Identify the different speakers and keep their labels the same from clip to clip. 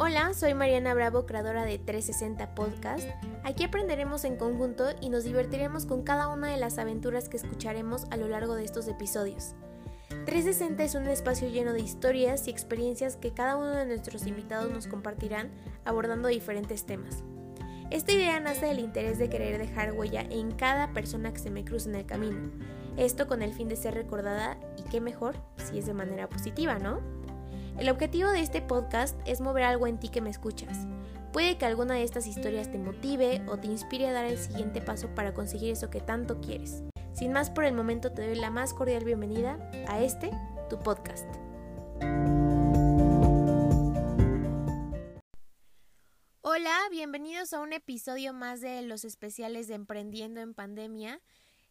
Speaker 1: Hola, soy Mariana Bravo, creadora de 360 Podcast. Aquí aprenderemos en conjunto y nos divertiremos con cada una de las aventuras que escucharemos a lo largo de estos episodios. 360 es un espacio lleno de historias y experiencias que cada uno de nuestros invitados nos compartirán abordando diferentes temas. Esta idea nace del interés de querer dejar huella en cada persona que se me cruce en el camino. Esto con el fin de ser recordada y qué mejor si es de manera positiva, ¿no? El objetivo de este podcast es mover algo en ti que me escuchas. Puede que alguna de estas historias te motive o te inspire a dar el siguiente paso para conseguir eso que tanto quieres. Sin más por el momento te doy la más cordial bienvenida a este, tu podcast. Hola, bienvenidos a un episodio más de los especiales de Emprendiendo en Pandemia.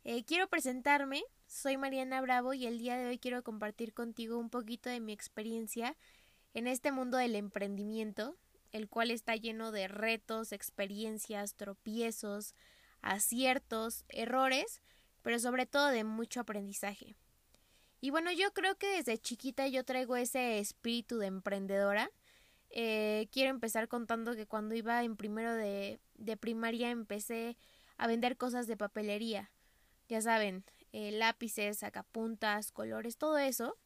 Speaker 1: Eh, quiero presentarme, soy Mariana Bravo y el día de hoy quiero compartir contigo un poquito de mi experiencia en este mundo del emprendimiento, el cual está lleno de retos, experiencias, tropiezos, aciertos, errores, pero sobre todo de mucho aprendizaje. Y bueno, yo creo que desde chiquita yo traigo ese espíritu de emprendedora. Eh, quiero empezar contando que cuando iba en primero de, de primaria empecé a vender cosas de papelería. Ya saben, eh, lápices, sacapuntas, colores, todo eso.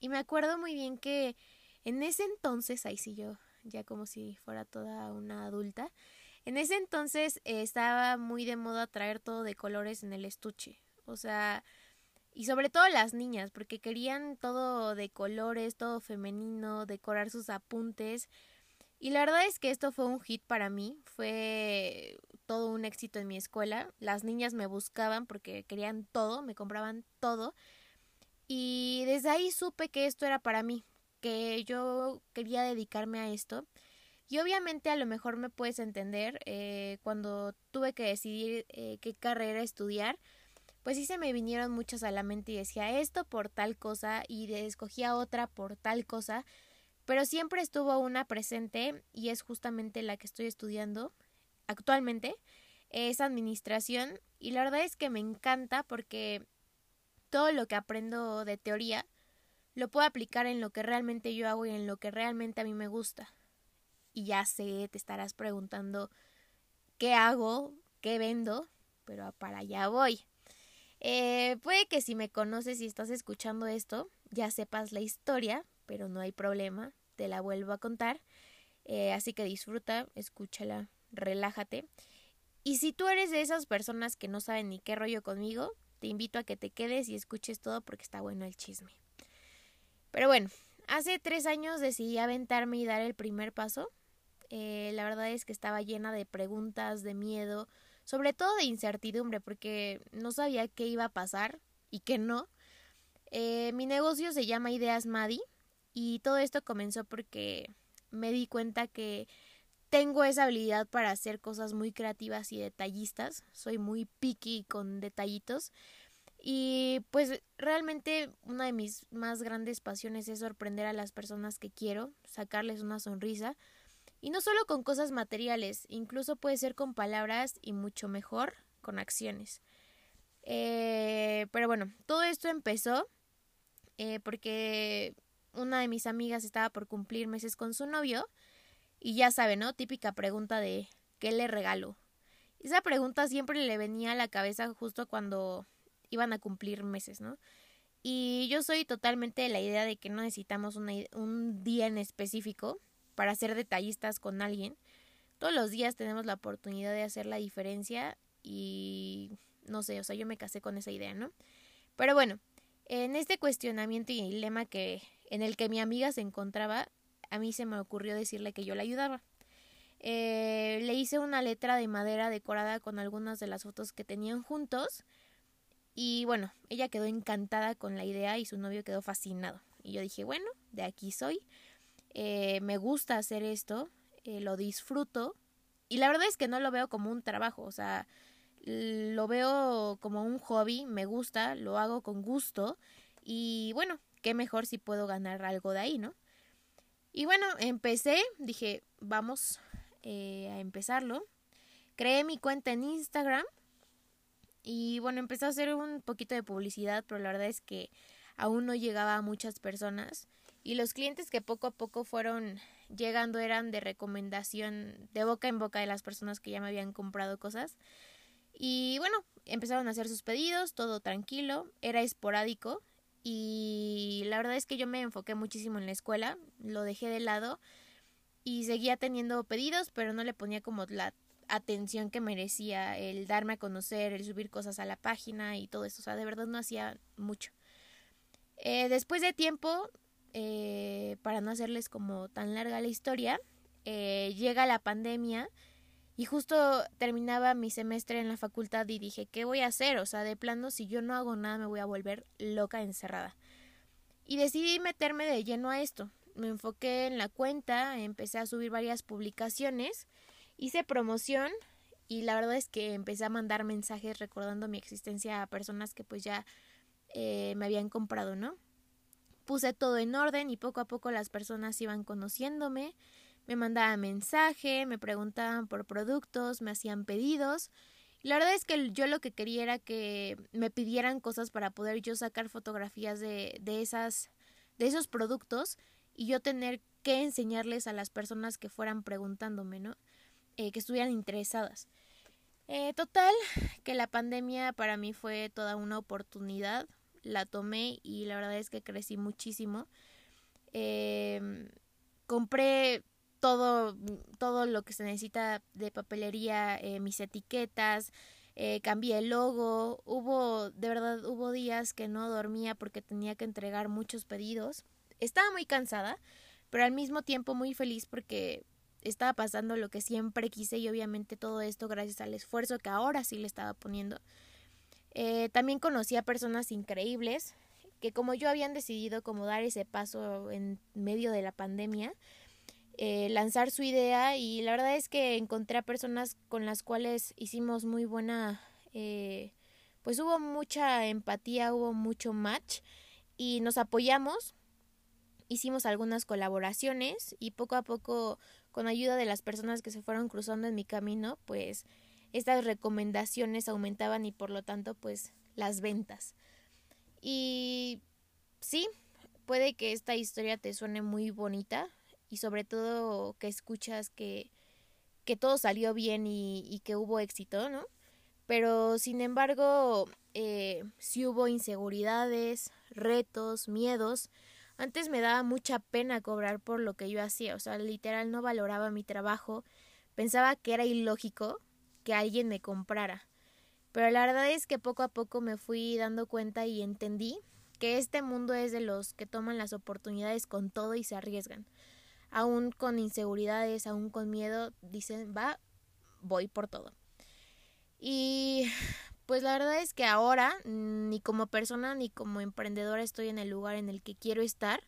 Speaker 1: Y me acuerdo muy bien que en ese entonces, ahí sí yo, ya como si fuera toda una adulta, en ese entonces eh, estaba muy de moda traer todo de colores en el estuche. O sea, y sobre todo las niñas, porque querían todo de colores, todo femenino, decorar sus apuntes. Y la verdad es que esto fue un hit para mí, fue todo un éxito en mi escuela. Las niñas me buscaban porque querían todo, me compraban todo. Y desde ahí supe que esto era para mí, que yo quería dedicarme a esto. Y obviamente a lo mejor me puedes entender eh, cuando tuve que decidir eh, qué carrera estudiar, pues sí se me vinieron muchas a la mente y decía esto por tal cosa y escogía otra por tal cosa pero siempre estuvo una presente y es justamente la que estoy estudiando actualmente, es administración y la verdad es que me encanta porque todo lo que aprendo de teoría lo puedo aplicar en lo que realmente yo hago y en lo que realmente a mí me gusta. Y ya sé, te estarás preguntando qué hago, qué vendo, pero para allá voy. Eh, puede que si me conoces y estás escuchando esto, ya sepas la historia, pero no hay problema, te la vuelvo a contar. Eh, así que disfruta, escúchala, relájate. Y si tú eres de esas personas que no saben ni qué rollo conmigo, te invito a que te quedes y escuches todo porque está bueno el chisme. Pero bueno, hace tres años decidí aventarme y dar el primer paso. Eh, la verdad es que estaba llena de preguntas, de miedo, sobre todo de incertidumbre, porque no sabía qué iba a pasar y qué no. Eh, mi negocio se llama Ideas Madi y todo esto comenzó porque me di cuenta que tengo esa habilidad para hacer cosas muy creativas y detallistas. Soy muy picky con detallitos. Y pues realmente una de mis más grandes pasiones es sorprender a las personas que quiero, sacarles una sonrisa. Y no solo con cosas materiales, incluso puede ser con palabras y mucho mejor con acciones. Eh, pero bueno, todo esto empezó eh, porque una de mis amigas estaba por cumplir meses con su novio y ya sabe, ¿no? Típica pregunta de ¿qué le regalo? Esa pregunta siempre le venía a la cabeza justo cuando iban a cumplir meses, ¿no? Y yo soy totalmente de la idea de que no necesitamos un día en específico para ser detallistas con alguien. Todos los días tenemos la oportunidad de hacer la diferencia y no sé, o sea, yo me casé con esa idea, ¿no? Pero bueno, en este cuestionamiento y dilema que en el que mi amiga se encontraba, a mí se me ocurrió decirle que yo la ayudaba. Eh, le hice una letra de madera decorada con algunas de las fotos que tenían juntos y bueno, ella quedó encantada con la idea y su novio quedó fascinado. Y yo dije, bueno, de aquí soy, eh, me gusta hacer esto, eh, lo disfruto y la verdad es que no lo veo como un trabajo, o sea, lo veo como un hobby, me gusta, lo hago con gusto y bueno, qué mejor si puedo ganar algo de ahí, ¿no? Y bueno, empecé, dije, vamos eh, a empezarlo. Creé mi cuenta en Instagram y bueno, empecé a hacer un poquito de publicidad, pero la verdad es que aún no llegaba a muchas personas. y los clientes que poco a poco fueron llegando eran de recomendación de boca en boca de las personas que ya me habían comprado cosas. Y bueno, empezaron a hacer sus pedidos, todo tranquilo, era esporádico y la verdad es que yo me enfoqué muchísimo en la escuela, lo dejé de lado y seguía teniendo pedidos, pero no le ponía como la atención que merecía el darme a conocer, el subir cosas a la página y todo eso, o sea, de verdad no hacía mucho. Eh, después de tiempo, eh, para no hacerles como tan larga la historia, eh, llega la pandemia y justo terminaba mi semestre en la facultad y dije, ¿qué voy a hacer? O sea, de plano, si yo no hago nada me voy a volver loca encerrada. Y decidí meterme de lleno a esto. Me enfoqué en la cuenta, empecé a subir varias publicaciones, hice promoción y la verdad es que empecé a mandar mensajes recordando mi existencia a personas que pues ya eh, me habían comprado, ¿no? Puse todo en orden y poco a poco las personas iban conociéndome, me mandaban mensaje, me preguntaban por productos, me hacían pedidos. La verdad es que yo lo que quería era que me pidieran cosas para poder yo sacar fotografías de, de, esas, de esos productos y yo tener que enseñarles a las personas que fueran preguntándome, ¿no? Eh, que estuvieran interesadas. Eh, total, que la pandemia para mí fue toda una oportunidad, la tomé y la verdad es que crecí muchísimo. Eh, compré todo, todo lo que se necesita de papelería, eh, mis etiquetas, eh, cambié el logo, hubo, de verdad, hubo días que no dormía porque tenía que entregar muchos pedidos. Estaba muy cansada, pero al mismo tiempo muy feliz porque estaba pasando lo que siempre quise y obviamente todo esto gracias al esfuerzo que ahora sí le estaba poniendo. Eh, también conocí a personas increíbles que como yo habían decidido como dar ese paso en medio de la pandemia, eh, lanzar su idea y la verdad es que encontré a personas con las cuales hicimos muy buena, eh, pues hubo mucha empatía, hubo mucho match y nos apoyamos, hicimos algunas colaboraciones y poco a poco con ayuda de las personas que se fueron cruzando en mi camino, pues estas recomendaciones aumentaban y por lo tanto pues las ventas. Y sí, puede que esta historia te suene muy bonita, y sobre todo que escuchas que, que todo salió bien y, y, que hubo éxito, ¿no? Pero sin embargo, eh, sí hubo inseguridades, retos, miedos. Antes me daba mucha pena cobrar por lo que yo hacía, o sea, literal no valoraba mi trabajo, pensaba que era ilógico que alguien me comprara. Pero la verdad es que poco a poco me fui dando cuenta y entendí que este mundo es de los que toman las oportunidades con todo y se arriesgan aún con inseguridades, aún con miedo, dicen, va, voy por todo. Y pues la verdad es que ahora, ni como persona ni como emprendedora estoy en el lugar en el que quiero estar,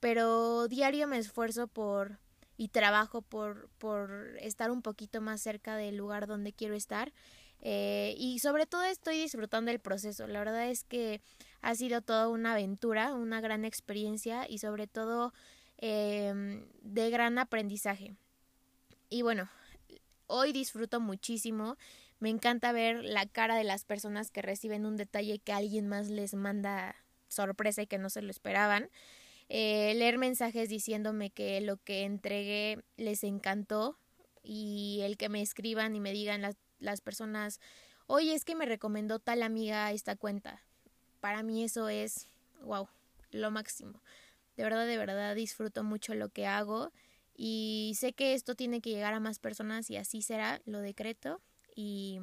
Speaker 1: pero diario me esfuerzo por y trabajo por, por estar un poquito más cerca del lugar donde quiero estar. Eh, y sobre todo estoy disfrutando el proceso. La verdad es que ha sido toda una aventura, una gran experiencia y sobre todo Em, de gran aprendizaje. Y bueno, hoy disfruto muchísimo. Me encanta ver la cara de las personas que reciben un detalle que alguien más les manda sorpresa y que no se lo esperaban. Eh, leer mensajes diciéndome que lo que entregué les encantó y el que me escriban y me digan las, las personas, oye, es que me recomendó tal amiga esta cuenta. Para mí eso es, wow, lo máximo. De verdad, de verdad disfruto mucho lo que hago y sé que esto tiene que llegar a más personas y así será, lo decreto y,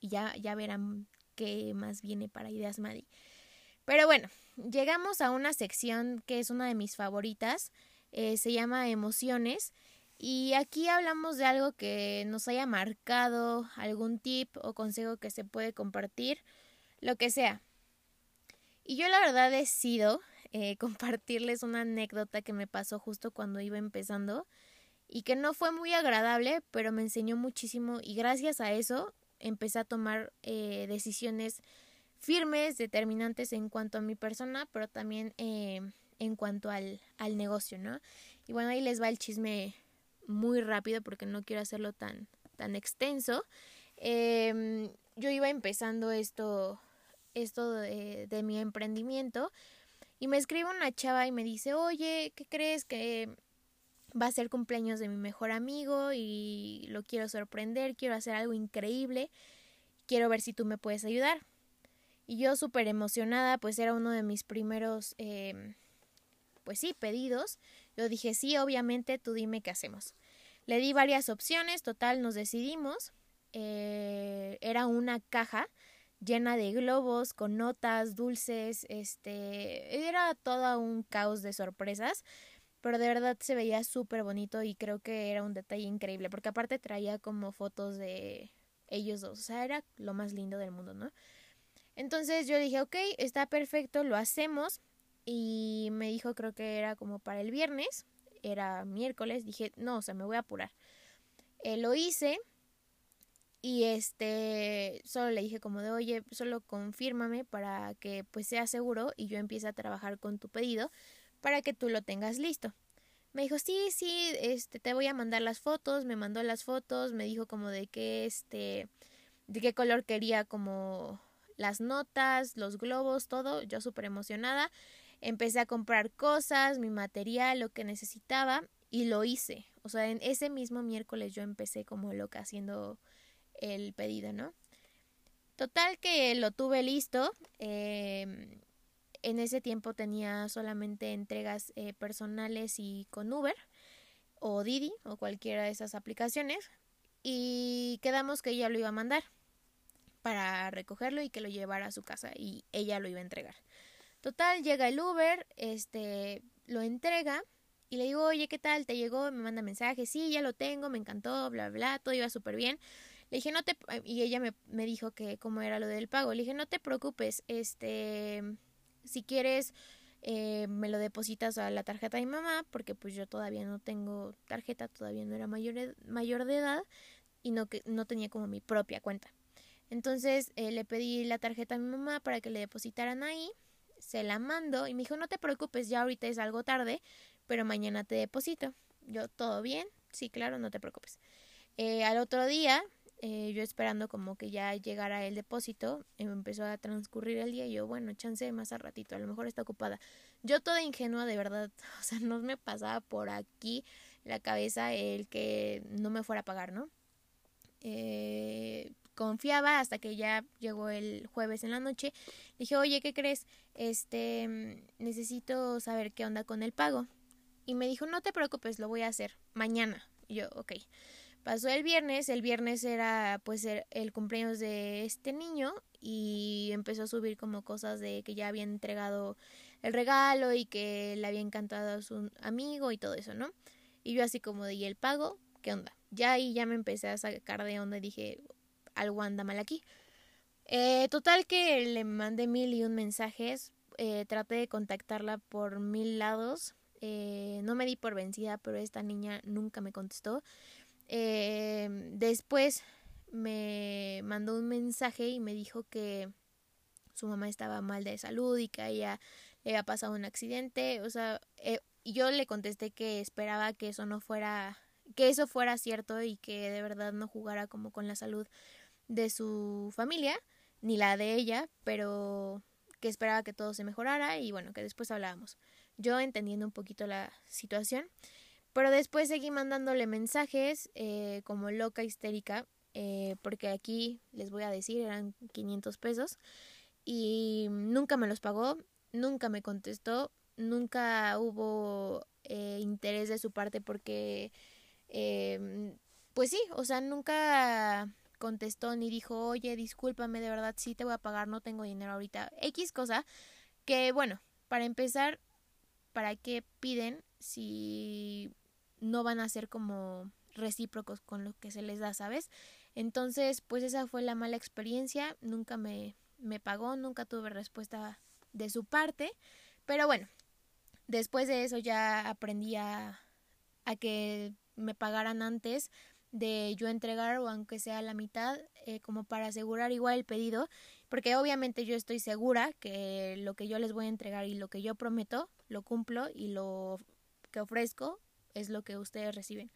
Speaker 1: ya, ya verán qué más viene para Ideas Madi. Pero bueno, llegamos a una sección que es una de mis favoritas, eh, se llama Emociones y aquí hablamos de algo que nos haya marcado, algún tip o consejo que se puede compartir, lo que sea. Y yo la verdad he sido eh, compartirles una anécdota que me pasó justo cuando iba empezando y que no fue muy agradable, pero me enseñó muchísimo y gracias a eso empecé a tomar eh, decisiones firmes, determinantes en cuanto a mi persona, pero también eh, en cuanto al, al negocio, ¿no? Y bueno, ahí les va el chisme muy rápido porque no quiero hacerlo tan, tan extenso. Em, yo iba empezando esto, esto de, de mi emprendimiento Y me escribe una chava y me dice, oye, ¿qué crees que va a ser cumpleaños de mi mejor amigo y lo quiero sorprender, quiero hacer algo increíble, quiero ver si tú me puedes ayudar. Y yo súper emocionada, pues era uno de mis primeros, eh, pues sí, pedidos. Yo dije, sí, obviamente, tú dime qué hacemos. Le di varias opciones, total, nos decidimos. Eh, era una caja llena de globos, con notas, dulces, este, era todo un caos de sorpresas, pero de verdad se veía súper bonito y creo que era un detalle increíble, porque aparte traía como fotos de ellos dos, o sea, era lo más lindo del mundo, ¿no? Entonces yo dije, ok, está perfecto, lo hacemos. Y me dijo, creo que era como para el viernes, era miércoles. Dije, no, o sea, me voy a apurar. Eh, lo hice y este, solo le dije como de, oye, solo confírmame para que pues sea seguro y yo empiece a trabajar con tu pedido para que tú lo tengas listo. Me dijo, sí, sí, este, te voy a mandar las fotos, me mandó las fotos, me dijo como de qué, este, de qué color quería como las notas, los globos, todo, yo súper emocionada. Empecé a comprar cosas, mi material, lo que necesitaba y lo hice. O sea, en ese mismo miércoles yo empecé como loca haciendo el pedido, ¿no? Total que lo tuve listo. Em, en ese tiempo tenía solamente entregas eh, personales y con Uber o Didi o cualquiera de esas aplicaciones. Y quedamos que ella lo iba a mandar para recogerlo y que lo llevara a su casa y ella lo iba a entregar. Total, llega el Uber, este, lo entrega y le digo, oye, ¿qué tal? ¿Te llegó? Me manda mensaje, sí, ya lo tengo, me encantó, bla, bla, todo iba súper bien. Le dije, no te... Y ella me, me dijo que cómo era lo del pago. Le dije, no te preocupes, este, si quieres, eh, me lo depositas a la tarjeta de mi mamá, porque pues yo todavía no tengo tarjeta, todavía no era mayor, mayor de edad y no, que, no tenía como mi propia cuenta. Entonces eh, le pedí la tarjeta a mi mamá para que le depositaran ahí, se la mando y me dijo, no te preocupes, ya ahorita es algo tarde, pero mañana te deposito. Yo, ¿todo bien? Sí, claro, no te preocupes. Eh, al otro día, eh, yo esperando como que ya llegara el depósito, empezó a transcurrir el día y yo, bueno, chance más a ratito, a lo mejor está ocupada. Yo toda ingenua, de verdad, o sea, no me pasaba por aquí la cabeza el que no me fuera a pagar, ¿no? Eh, confiaba hasta que ya llegó el jueves en la noche. Dije, oye, ¿qué crees? Este, necesito saber qué onda con el pago. Y me dijo, no te preocupes, lo voy a hacer mañana. Y yo, ok. Pasó el viernes, el viernes era pues el, cumpleaños de este niño y empezó a subir como cosas de que ya habían entregado el regalo y que le había encantado a su amigo y todo eso, ¿no? Y yo así como de, ¿y el pago? ¿Qué onda? Ya ahí ya me empecé a sacar de onda y dije, algo anda mal aquí. Eh, total que le mandé mil y un mensajes, eh, traté de contactarla por mil lados, eh, no me di por vencida, pero esta niña nunca me contestó. Después me mandó un mensaje y me dijo que su mamá estaba mal de salud y que a ella le había pasado un accidente, o sea, yo le contesté que esperaba que eso no fuera, que eso fuera cierto y que de verdad no jugara como con la salud de su familia, ni la de ella, pero que esperaba que todo se mejorara y bueno, que después hablábamos. Yo entendiendo un poquito la situación, pero después seguí mandándole mensajes eh, como loca histérica, eh, porque aquí les voy a decir eran 500 pesos y nunca me los pagó, nunca me contestó, nunca hubo eh, interés de su parte porque, pues sí, o sea, nunca contestó ni dijo, oye, discúlpame, de verdad sí te voy a pagar, no tengo dinero ahorita. X cosa que, bueno, para empezar, ¿para qué piden si no van a ser como recíprocos con lo que se les da, ¿sabes? Entonces, pues esa fue la mala experiencia, nunca me, me pagó, nunca tuve respuesta de su parte, pero bueno, después de eso ya aprendí a, a que me pagaran antes de yo entregar o aunque sea la mitad eh, como para asegurar igual el pedido porque obviamente yo estoy segura que lo que yo les voy a entregar y lo que yo prometo lo cumplo y lo que ofrezco es lo que ustedes reciben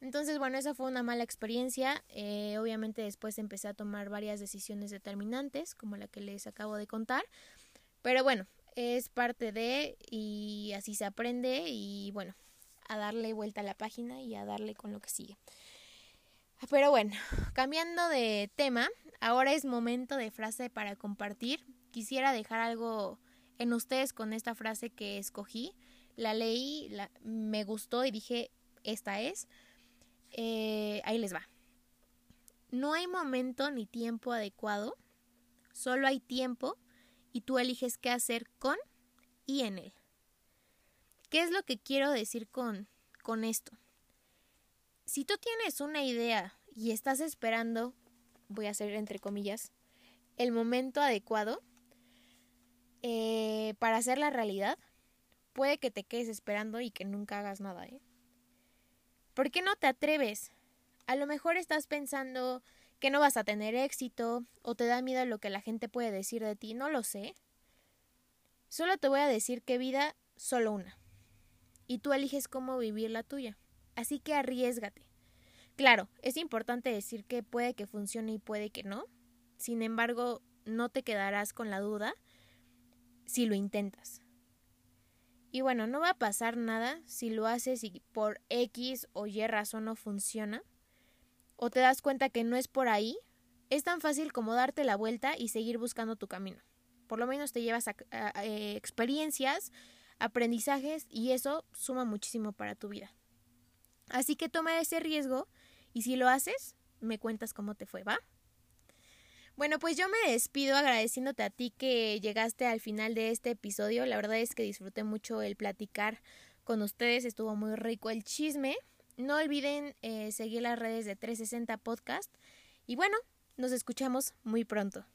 Speaker 1: entonces bueno esa fue una mala experiencia eh, obviamente después empecé a tomar varias decisiones determinantes como la que les acabo de contar pero bueno es parte de y así se aprende y bueno, a darle vuelta a la página y a darle con lo que sigue. Pero bueno, cambiando de tema, ahora es momento de frase para compartir. Quisiera dejar algo en ustedes con esta frase que escogí. La leí, la, me gustó y dije, esta es. Eh, ahí les va. No hay momento ni tiempo adecuado, solo hay tiempo y tú eliges qué hacer con y en él. ¿Qué es lo que quiero decir con, con esto? Si tú tienes una idea y estás esperando, voy a hacer entre comillas, el momento adecuado eh, para hacer la realidad, puede que te quedes esperando y que nunca hagas nada, ¿eh? ¿Por qué no te atreves? A lo mejor estás pensando que no vas a tener éxito o te da miedo lo que la gente puede decir de ti, no lo sé. Solo te voy a decir que vida solo una. Y tú eliges cómo vivir la tuya. Así que arriesgate. Claro, es importante decir que puede que funcione y puede que no. Sin embargo, no te quedarás con la duda si lo intentas. Y bueno, no va a pasar nada si lo haces y por X o Y razón no funciona o te das cuenta que no es por ahí, es tan fácil como darte la vuelta y seguir buscando tu camino. Por lo menos te llevas eh, experiencias, aprendizajes y eso suma muchísimo para tu vida. Así que toma ese riesgo y si lo haces, me cuentas cómo te fue, ¿va? Bueno, pues yo me despido agradeciéndote a ti que llegaste al final de este episodio. La verdad es que disfruté mucho el platicar con ustedes, estuvo muy rico el chisme. No olviden eh, seguir las redes de 360 Podcast. Y bueno, nos escuchamos muy pronto.